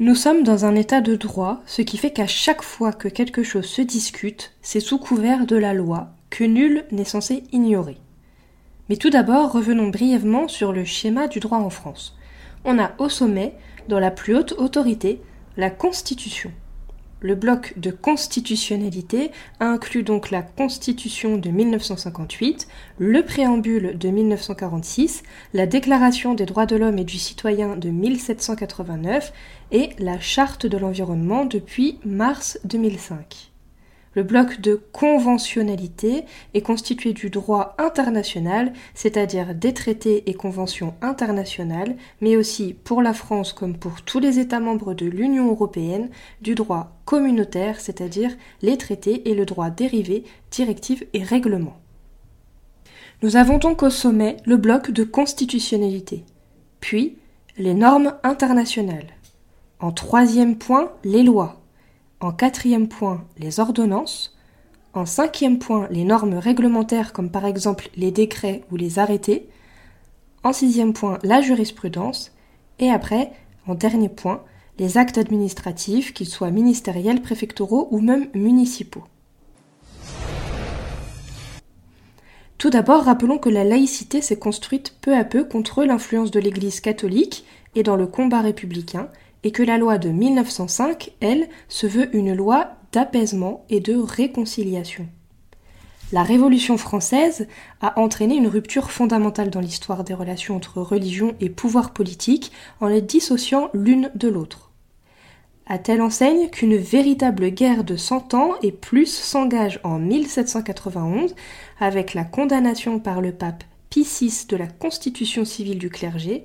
Nous sommes dans un état de droit, ce qui fait qu'à chaque fois que quelque chose se discute, c'est sous couvert de la loi, que nul n'est censé ignorer. Mais tout d'abord, revenons brièvement sur le schéma du droit en France. On a au sommet, dans la plus haute autorité, la Constitution. Le bloc de constitutionnalité inclut donc la Constitution de 1958, le préambule de 1946, la Déclaration des droits de l'homme et du citoyen de 1789 et la Charte de l'environnement depuis mars 2005. Le bloc de conventionnalité est constitué du droit international, c'est-à-dire des traités et conventions internationales, mais aussi pour la France comme pour tous les États membres de l'Union européenne, du droit communautaire, c'est-à-dire les traités et le droit dérivé, directives et règlements. Nous avons donc au sommet le bloc de constitutionnalité, puis les normes internationales. En troisième point, les lois, en quatrième point, les ordonnances. En cinquième point, les normes réglementaires comme par exemple les décrets ou les arrêtés. En sixième point, la jurisprudence. Et après, en dernier point, les actes administratifs, qu'ils soient ministériels, préfectoraux ou même municipaux. Tout d'abord, rappelons que la laïcité s'est construite peu à peu contre l'influence de l'Église catholique et dans le combat républicain, et que la loi de 1905, elle, se veut une loi d'apaisement et de réconciliation. La Révolution française a entraîné une rupture fondamentale dans l'histoire des relations entre religion et pouvoir politique en les dissociant l'une de l'autre. À telle enseigne qu'une véritable guerre de cent ans et plus s'engage en 1791 avec la condamnation par le pape Pie VI de la constitution civile du clergé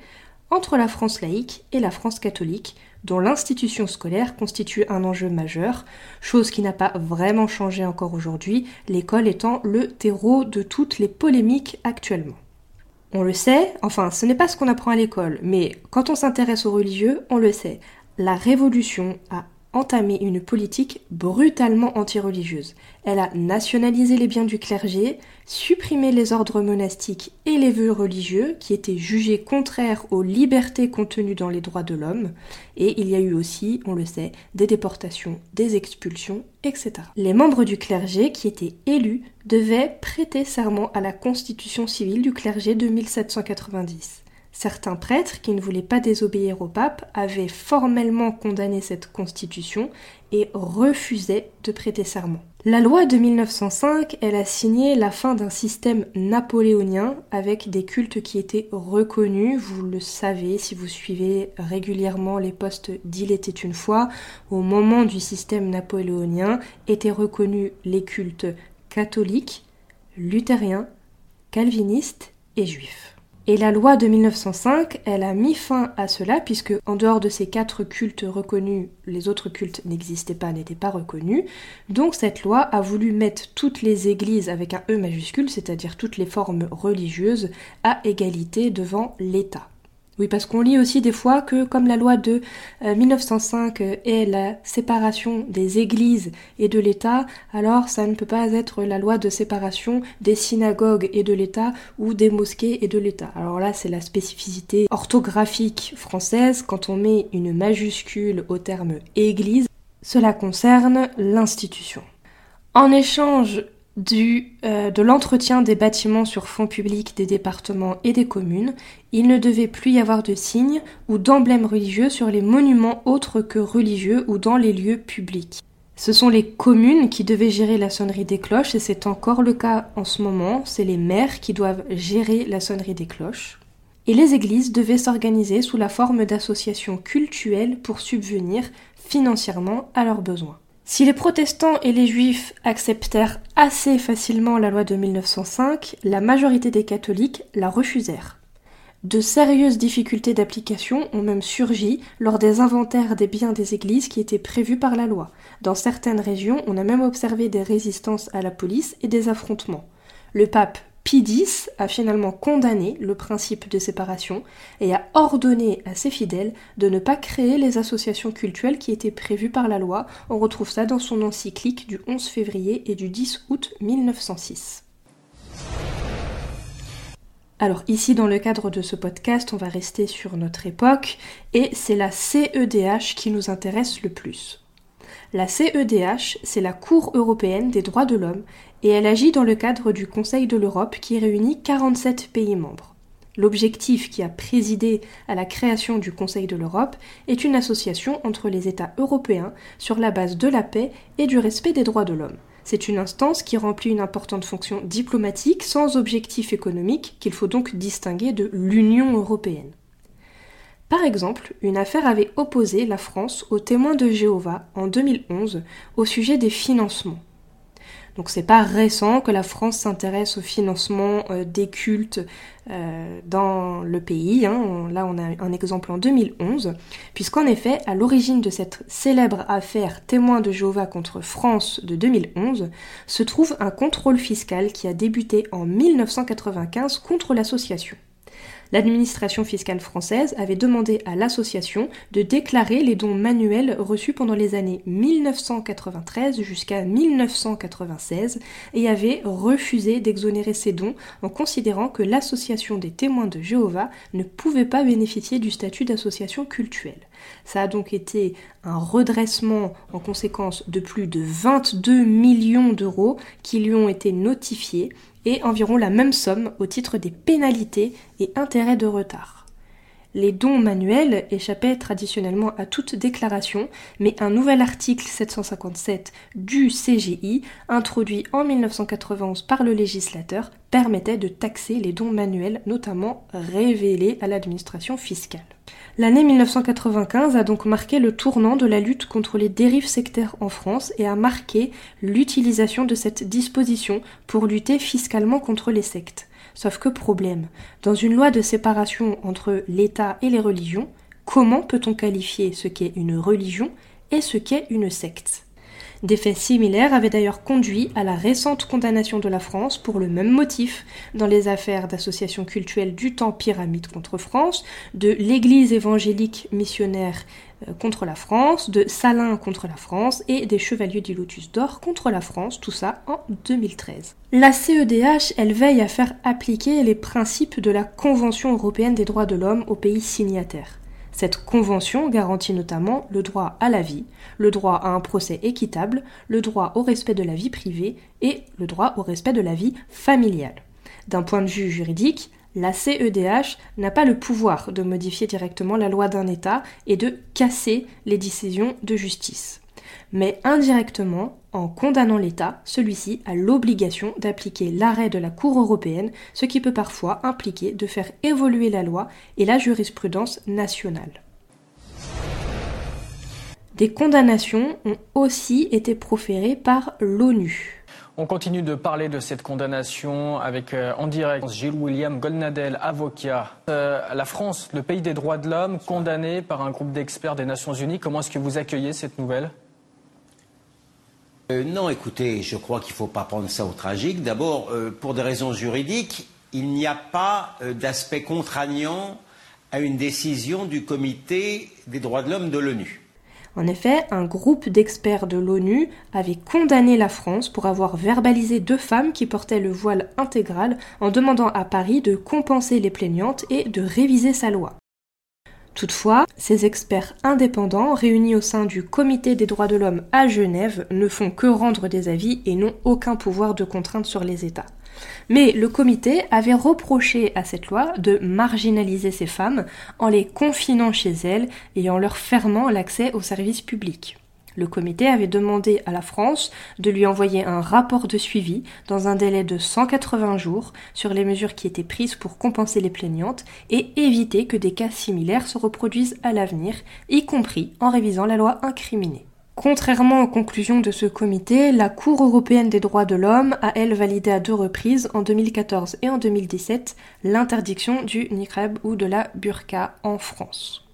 entre la France laïque et la France catholique dont l'institution scolaire constitue un enjeu majeur, chose qui n'a pas vraiment changé encore aujourd'hui, l'école étant le terreau de toutes les polémiques actuellement. On le sait, enfin ce n'est pas ce qu'on apprend à l'école, mais quand on s'intéresse aux religieux, on le sait, la révolution a entamé une politique brutalement anti-religieuse. Elle a nationalisé les biens du clergé, supprimé les ordres monastiques et les vœux religieux qui étaient jugés contraires aux libertés contenues dans les droits de l'homme, et il y a eu aussi, on le sait, des déportations, des expulsions, etc. Les membres du clergé qui étaient élus devaient prêter serment à la constitution civile du clergé de 1790. Certains prêtres qui ne voulaient pas désobéir au pape avaient formellement condamné cette constitution et refusaient de prêter serment. La loi de 1905, elle a signé la fin d'un système napoléonien avec des cultes qui étaient reconnus, vous le savez si vous suivez régulièrement les postes d'Il était une fois, au moment du système napoléonien étaient reconnus les cultes catholiques, luthériens, calvinistes et juifs. Et la loi de 1905, elle a mis fin à cela puisque en dehors de ces quatre cultes reconnus, les autres cultes n'existaient pas, n'étaient pas reconnus. Donc cette loi a voulu mettre toutes les églises avec un E majuscule, c'est-à-dire toutes les formes religieuses, à égalité devant l'État. Oui, parce qu'on lit aussi des fois que comme la loi de 1905 euh, est la séparation des églises et de l'État, alors ça ne peut pas être la loi de séparation des synagogues et de l'État ou des mosquées et de l'État. Alors là, c'est la spécificité orthographique française. Quand on met une majuscule au terme église, cela concerne l'institution. En échange du, euh, de l'entretien des bâtiments sur fonds publics des départements et des communes, il ne devait plus y avoir de signes ou d'emblèmes religieux sur les monuments autres que religieux ou dans les lieux publics. Ce sont les communes qui devaient gérer la sonnerie des cloches et c'est encore le cas en ce moment, c'est les maires qui doivent gérer la sonnerie des cloches. Et les églises devaient s'organiser sous la forme d'associations cultuelles pour subvenir financièrement à leurs besoins. Si les protestants et les juifs acceptèrent assez facilement la loi de 1905, la majorité des catholiques la refusèrent. De sérieuses difficultés d'application ont même surgi lors des inventaires des biens des églises qui étaient prévus par la loi. Dans certaines régions, on a même observé des résistances à la police et des affrontements. Le pape Pie a finalement condamné le principe de séparation et a ordonné à ses fidèles de ne pas créer les associations cultuelles qui étaient prévues par la loi. On retrouve ça dans son encyclique du 11 février et du 10 août 1906. Alors ici, dans le cadre de ce podcast, on va rester sur notre époque, et c'est la CEDH qui nous intéresse le plus. La CEDH, c'est la Cour européenne des droits de l'homme, et elle agit dans le cadre du Conseil de l'Europe qui réunit 47 pays membres. L'objectif qui a présidé à la création du Conseil de l'Europe est une association entre les États européens sur la base de la paix et du respect des droits de l'homme. C'est une instance qui remplit une importante fonction diplomatique sans objectif économique qu'il faut donc distinguer de l'Union européenne. Par exemple, une affaire avait opposé la France aux témoins de Jéhovah en 2011 au sujet des financements. Donc c'est pas récent que la France s'intéresse au financement euh, des cultes euh, dans le pays. Hein. Là on a un exemple en 2011, puisqu'en effet, à l'origine de cette célèbre affaire témoin de Jéhovah contre France de 2011, se trouve un contrôle fiscal qui a débuté en 1995 contre l'association l'administration fiscale française avait demandé à l'association de déclarer les dons manuels reçus pendant les années 1993 jusqu'à 1996 et avait refusé d'exonérer ces dons en considérant que l'association des témoins de Jéhovah ne pouvait pas bénéficier du statut d'association cultuelle. Ça a donc été un redressement en conséquence de plus de 22 millions d'euros qui lui ont été notifiés et environ la même somme au titre des pénalités et intérêts de retard. Les dons manuels échappaient traditionnellement à toute déclaration, mais un nouvel article 757 du CGI, introduit en 1991 par le législateur, permettait de taxer les dons manuels, notamment révélés à l'administration fiscale. L'année 1995 a donc marqué le tournant de la lutte contre les dérives sectaires en France et a marqué l'utilisation de cette disposition pour lutter fiscalement contre les sectes. Sauf que problème, dans une loi de séparation entre l'État et les religions, comment peut-on qualifier ce qu'est une religion et ce qu'est une secte? Des faits similaires avaient d'ailleurs conduit à la récente condamnation de la France pour le même motif dans les affaires d'associations cultuelles du temps pyramide contre France, de l'Église évangélique missionnaire euh, contre la France, de Salin contre la France et des Chevaliers du Lotus d'Or contre la France, tout ça en 2013. La CEDH, elle veille à faire appliquer les principes de la Convention européenne des droits de l'homme aux pays signataires. Cette convention garantit notamment le droit à la vie, le droit à un procès équitable, le droit au respect de la vie privée et le droit au respect de la vie familiale. D'un point de vue juridique, la CEDH n'a pas le pouvoir de modifier directement la loi d'un État et de casser les décisions de justice mais indirectement, en condamnant l'État, celui-ci a l'obligation d'appliquer l'arrêt de la Cour européenne, ce qui peut parfois impliquer de faire évoluer la loi et la jurisprudence nationale. Des condamnations ont aussi été proférées par l'ONU. On continue de parler de cette condamnation avec euh, en direct Gilles William Goldnadel, avocat. Euh, la France, le pays des droits de l'homme, condamné par un groupe d'experts des Nations Unies. Comment est-ce que vous accueillez cette nouvelle? Euh, non, écoutez, je crois qu'il ne faut pas prendre ça au tragique. D'abord, euh, pour des raisons juridiques, il n'y a pas euh, d'aspect contraignant à une décision du Comité des droits de l'homme de l'ONU. En effet, un groupe d'experts de l'ONU avait condamné la France pour avoir verbalisé deux femmes qui portaient le voile intégral en demandant à Paris de compenser les plaignantes et de réviser sa loi. Toutefois, ces experts indépendants réunis au sein du Comité des droits de l'homme à Genève ne font que rendre des avis et n'ont aucun pouvoir de contrainte sur les États. Mais le comité avait reproché à cette loi de marginaliser ces femmes en les confinant chez elles et en leur fermant l'accès aux services publics. Le comité avait demandé à la France de lui envoyer un rapport de suivi dans un délai de 180 jours sur les mesures qui étaient prises pour compenser les plaignantes et éviter que des cas similaires se reproduisent à l'avenir, y compris en révisant la loi incriminée. Contrairement aux conclusions de ce comité, la Cour européenne des droits de l'homme a elle validé à deux reprises, en 2014 et en 2017, l'interdiction du niqab ou de la burqa en France.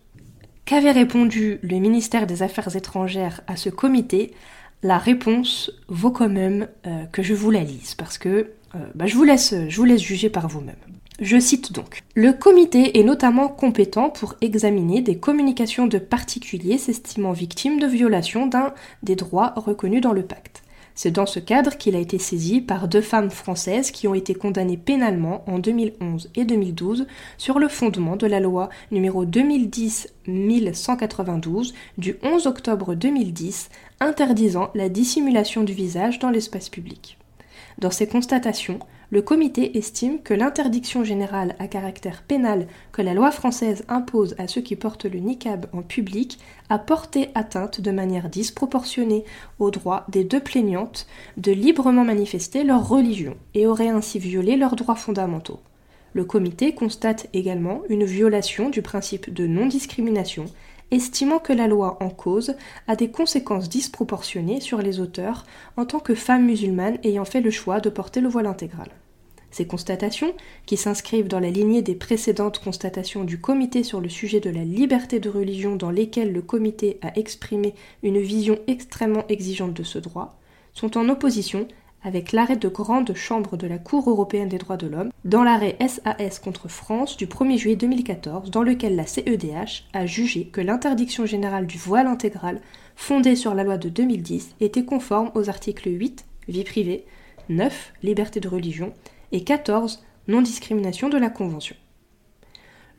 Qu'avait répondu le ministère des Affaires étrangères à ce comité? La réponse vaut quand même euh, que je vous la lise, parce que euh, bah, je, vous laisse, je vous laisse juger par vous-même. Je cite donc. Le comité est notamment compétent pour examiner des communications de particuliers s'estimant victimes de violation d'un des droits reconnus dans le pacte. C'est dans ce cadre qu'il a été saisi par deux femmes françaises qui ont été condamnées pénalement en 2011 et 2012 sur le fondement de la loi numéro 2010-1192 du 11 octobre 2010 interdisant la dissimulation du visage dans l'espace public. Dans ces constatations, le comité estime que l'interdiction générale à caractère pénal que la loi française impose à ceux qui portent le niqab en public a porté atteinte de manière disproportionnée au droit des deux plaignantes de librement manifester leur religion et aurait ainsi violé leurs droits fondamentaux. Le comité constate également une violation du principe de non-discrimination estimant que la loi en cause a des conséquences disproportionnées sur les auteurs en tant que femmes musulmanes ayant fait le choix de porter le voile intégral. Ces constatations, qui s'inscrivent dans la lignée des précédentes constatations du comité sur le sujet de la liberté de religion dans lesquelles le comité a exprimé une vision extrêmement exigeante de ce droit, sont en opposition avec l'arrêt de grande chambre de la Cour européenne des droits de l'homme, dans l'arrêt SAS contre France du 1er juillet 2014, dans lequel la CEDH a jugé que l'interdiction générale du voile intégral, fondée sur la loi de 2010, était conforme aux articles 8, vie privée, 9, liberté de religion, et 14, non-discrimination de la Convention.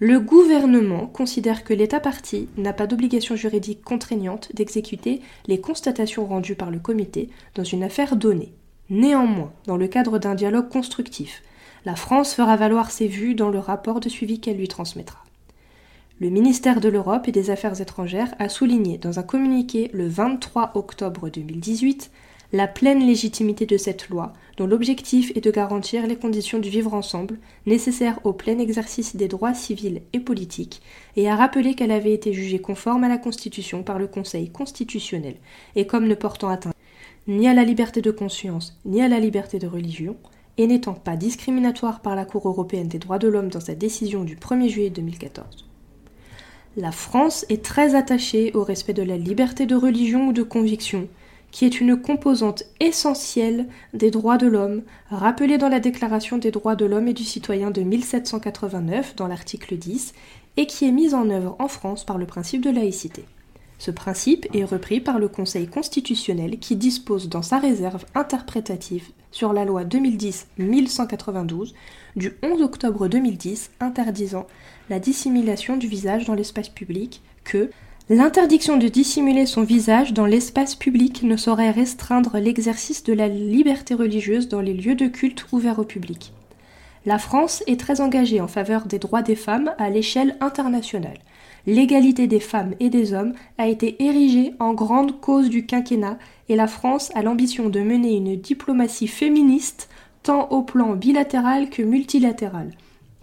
Le gouvernement considère que l'État parti n'a pas d'obligation juridique contraignante d'exécuter les constatations rendues par le comité dans une affaire donnée. Néanmoins, dans le cadre d'un dialogue constructif, la France fera valoir ses vues dans le rapport de suivi qu'elle lui transmettra. Le ministère de l'Europe et des Affaires étrangères a souligné dans un communiqué le 23 octobre 2018 la pleine légitimité de cette loi, dont l'objectif est de garantir les conditions du vivre ensemble nécessaires au plein exercice des droits civils et politiques, et a rappelé qu'elle avait été jugée conforme à la Constitution par le Conseil constitutionnel, et comme ne portant atteinte ni à la liberté de conscience, ni à la liberté de religion, et n'étant pas discriminatoire par la Cour européenne des droits de l'homme dans sa décision du 1er juillet 2014. La France est très attachée au respect de la liberté de religion ou de conviction, qui est une composante essentielle des droits de l'homme, rappelée dans la Déclaration des droits de l'homme et du citoyen de 1789 dans l'article 10, et qui est mise en œuvre en France par le principe de laïcité. Ce principe est repris par le Conseil constitutionnel qui dispose dans sa réserve interprétative sur la loi 2010-1192 du 11 octobre 2010 interdisant la dissimulation du visage dans l'espace public que L'interdiction de dissimuler son visage dans l'espace public ne saurait restreindre l'exercice de la liberté religieuse dans les lieux de culte ouverts au public. La France est très engagée en faveur des droits des femmes à l'échelle internationale l'égalité des femmes et des hommes a été érigée en grande cause du quinquennat et la France a l'ambition de mener une diplomatie féministe tant au plan bilatéral que multilatéral.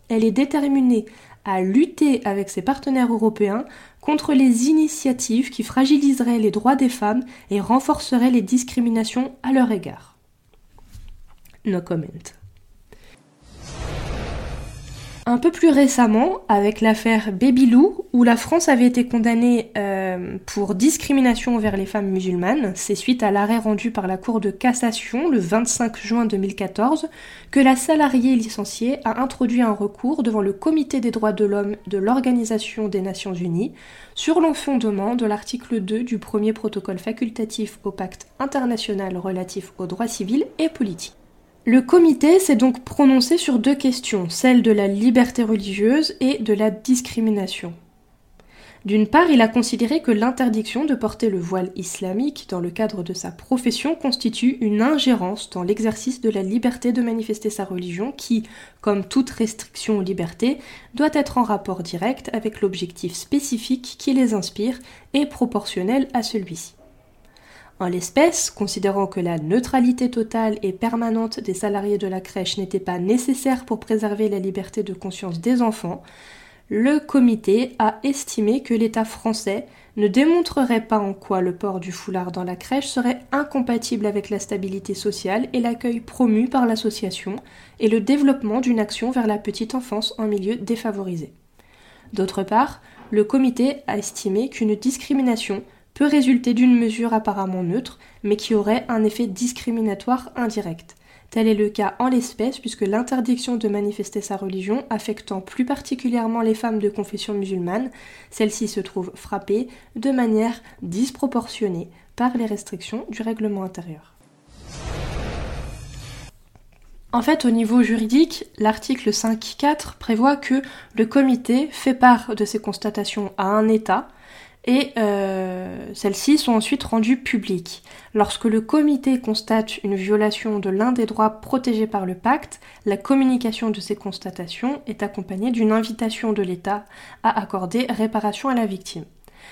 Elle est déterminée à lutter avec ses partenaires européens contre les initiatives qui fragiliseraient les droits des femmes et renforceraient les discriminations à leur égard. No comment. Un peu plus récemment, avec l'affaire Babylou, où la France avait été condamnée euh, pour discrimination envers les femmes musulmanes, c'est suite à l'arrêt rendu par la Cour de cassation le 25 juin 2014 que la salariée licenciée a introduit un recours devant le Comité des droits de l'homme de l'Organisation des Nations Unies sur le fondement de l'article 2 du premier protocole facultatif au pacte international relatif aux droits civils et politiques. Le comité s'est donc prononcé sur deux questions, celle de la liberté religieuse et de la discrimination. D'une part, il a considéré que l'interdiction de porter le voile islamique dans le cadre de sa profession constitue une ingérence dans l'exercice de la liberté de manifester sa religion qui, comme toute restriction aux libertés, doit être en rapport direct avec l'objectif spécifique qui les inspire et proportionnel à celui-ci. En l'espèce, considérant que la neutralité totale et permanente des salariés de la crèche n'était pas nécessaire pour préserver la liberté de conscience des enfants, le comité a estimé que l'État français ne démontrerait pas en quoi le port du foulard dans la crèche serait incompatible avec la stabilité sociale et l'accueil promu par l'association et le développement d'une action vers la petite enfance en milieu défavorisé. D'autre part, le comité a estimé qu'une discrimination peut résulter d'une mesure apparemment neutre, mais qui aurait un effet discriminatoire indirect. Tel est le cas en l'espèce puisque l'interdiction de manifester sa religion affectant plus particulièrement les femmes de confession musulmane, celle-ci se trouve frappée de manière disproportionnée par les restrictions du règlement intérieur. En fait, au niveau juridique, l'article 5.4 prévoit que le comité fait part de ses constatations à un État et euh, celles-ci sont ensuite rendues publiques. Lorsque le comité constate une violation de l'un des droits protégés par le pacte, la communication de ces constatations est accompagnée d'une invitation de l'État à accorder réparation à la victime.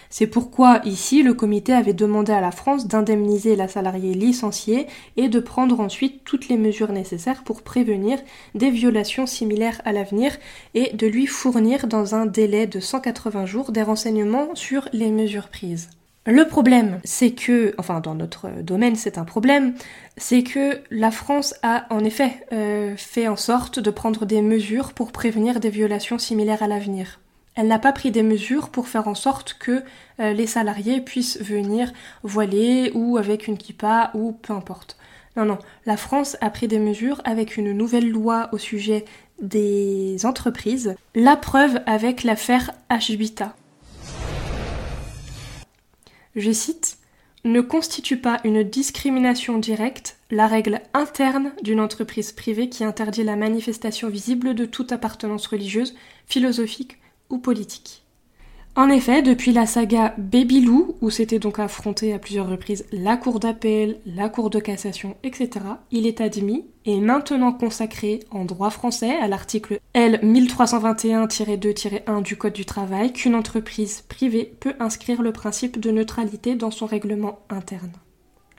C'est pourquoi ici le comité avait demandé à la France d'indemniser la salariée licenciée et de prendre ensuite toutes les mesures nécessaires pour prévenir des violations similaires à l'avenir et de lui fournir dans un délai de 180 jours des renseignements sur les mesures prises. Le problème, c'est que, enfin dans notre domaine c'est un problème, c'est que la France a en effet euh, fait en sorte de prendre des mesures pour prévenir des violations similaires à l'avenir. Elle n'a pas pris des mesures pour faire en sorte que euh, les salariés puissent venir voiler ou avec une kippa ou peu importe. Non, non, la France a pris des mesures avec une nouvelle loi au sujet des entreprises. La preuve avec l'affaire H8A. Je cite ne constitue pas une discrimination directe la règle interne d'une entreprise privée qui interdit la manifestation visible de toute appartenance religieuse, philosophique politique. En effet, depuis la saga Babylou, où s'était donc affronté à plusieurs reprises la Cour d'appel, la Cour de cassation, etc., il est admis et maintenant consacré en droit français à l'article L 1321-2-1 du Code du travail qu'une entreprise privée peut inscrire le principe de neutralité dans son règlement interne.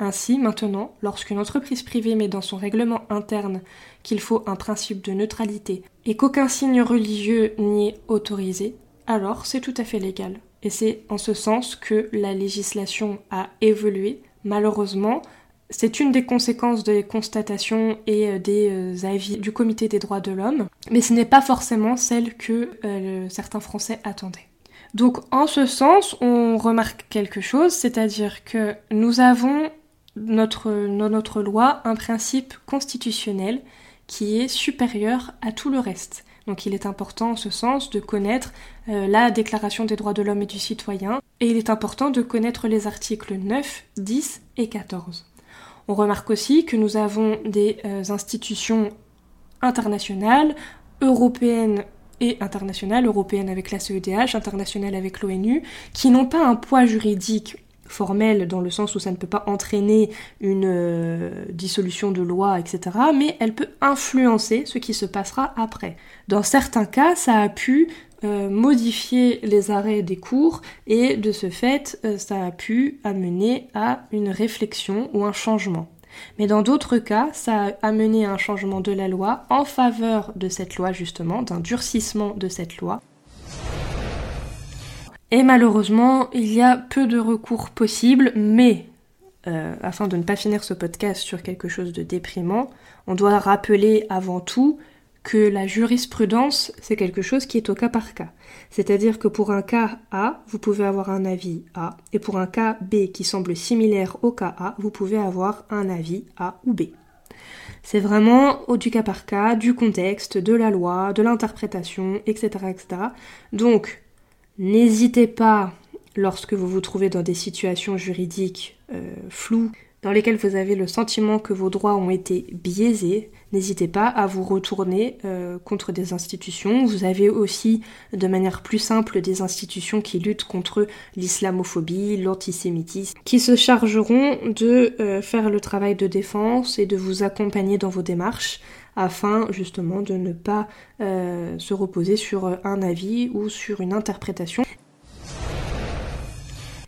Ainsi, maintenant, lorsqu'une entreprise privée met dans son règlement interne qu'il faut un principe de neutralité et qu'aucun signe religieux n'y est autorisé, alors c'est tout à fait légal. Et c'est en ce sens que la législation a évolué. Malheureusement, c'est une des conséquences des constatations et euh, des euh, avis du Comité des droits de l'homme, mais ce n'est pas forcément celle que euh, certains Français attendaient. Donc en ce sens, on remarque quelque chose, c'est-à-dire que nous avons notre, loi un principe constitutionnel qui est supérieur à tout le reste. Donc il est important en ce sens de connaître euh, la Déclaration des droits de l'homme et du citoyen, et il est important de connaître les articles 9, 10 et 14. On remarque aussi que nous avons des euh, institutions internationales, européennes et internationales, européennes avec la CEDH, internationales avec l'ONU, qui n'ont pas un poids juridique formelle dans le sens où ça ne peut pas entraîner une euh, dissolution de loi, etc. Mais elle peut influencer ce qui se passera après. Dans certains cas, ça a pu euh, modifier les arrêts des cours et de ce fait, euh, ça a pu amener à une réflexion ou un changement. Mais dans d'autres cas, ça a amené à un changement de la loi en faveur de cette loi justement, d'un durcissement de cette loi. Et malheureusement, il y a peu de recours possibles, mais euh, afin de ne pas finir ce podcast sur quelque chose de déprimant, on doit rappeler avant tout que la jurisprudence, c'est quelque chose qui est au cas par cas. C'est-à-dire que pour un cas A, vous pouvez avoir un avis A, et pour un cas B qui semble similaire au cas A, vous pouvez avoir un avis A ou B. C'est vraiment au du cas par cas, du contexte, de la loi, de l'interprétation, etc., etc. Donc, N'hésitez pas, lorsque vous vous trouvez dans des situations juridiques euh, floues, dans lesquelles vous avez le sentiment que vos droits ont été biaisés, n'hésitez pas à vous retourner euh, contre des institutions. Vous avez aussi, de manière plus simple, des institutions qui luttent contre l'islamophobie, l'antisémitisme, qui se chargeront de euh, faire le travail de défense et de vous accompagner dans vos démarches afin justement de ne pas euh, se reposer sur un avis ou sur une interprétation.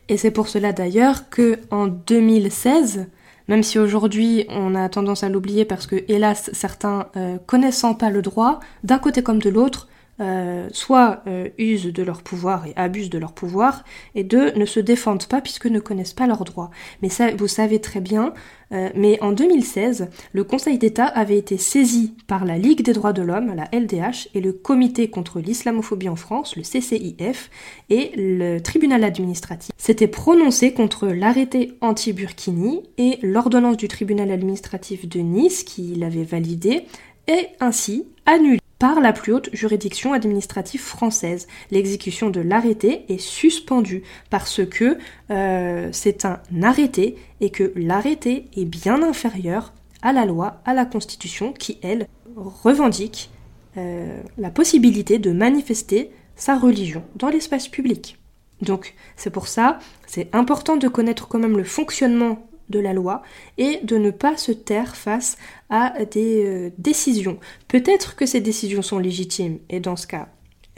Et c'est pour cela d'ailleurs que en 2016, même si aujourd'hui on a tendance à l'oublier parce que hélas certains euh, connaissant pas le droit, d'un côté comme de l'autre, euh, soit euh, usent de leur pouvoir et abusent de leur pouvoir, et deux, ne se défendent pas puisque ne connaissent pas leurs droits. Mais ça, vous savez très bien, euh, mais en 2016, le Conseil d'État avait été saisi par la Ligue des droits de l'homme, la LDH, et le Comité contre l'islamophobie en France, le CCIF, et le tribunal administratif s'était prononcé contre l'arrêté anti-Burkini et l'ordonnance du tribunal administratif de Nice qui l'avait validé, et ainsi annulé par la plus haute juridiction administrative française. L'exécution de l'arrêté est suspendue parce que euh, c'est un arrêté et que l'arrêté est bien inférieur à la loi, à la Constitution, qui, elle, revendique euh, la possibilité de manifester sa religion dans l'espace public. Donc c'est pour ça, c'est important de connaître quand même le fonctionnement de la loi et de ne pas se taire face à des euh, décisions. Peut-être que ces décisions sont légitimes et dans ce cas,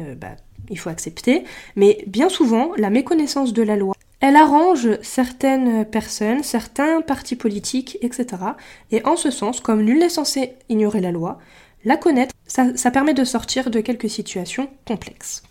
euh, bah, il faut accepter, mais bien souvent, la méconnaissance de la loi, elle arrange certaines personnes, certains partis politiques, etc. Et en ce sens, comme nul n'est censé ignorer la loi, la connaître, ça, ça permet de sortir de quelques situations complexes.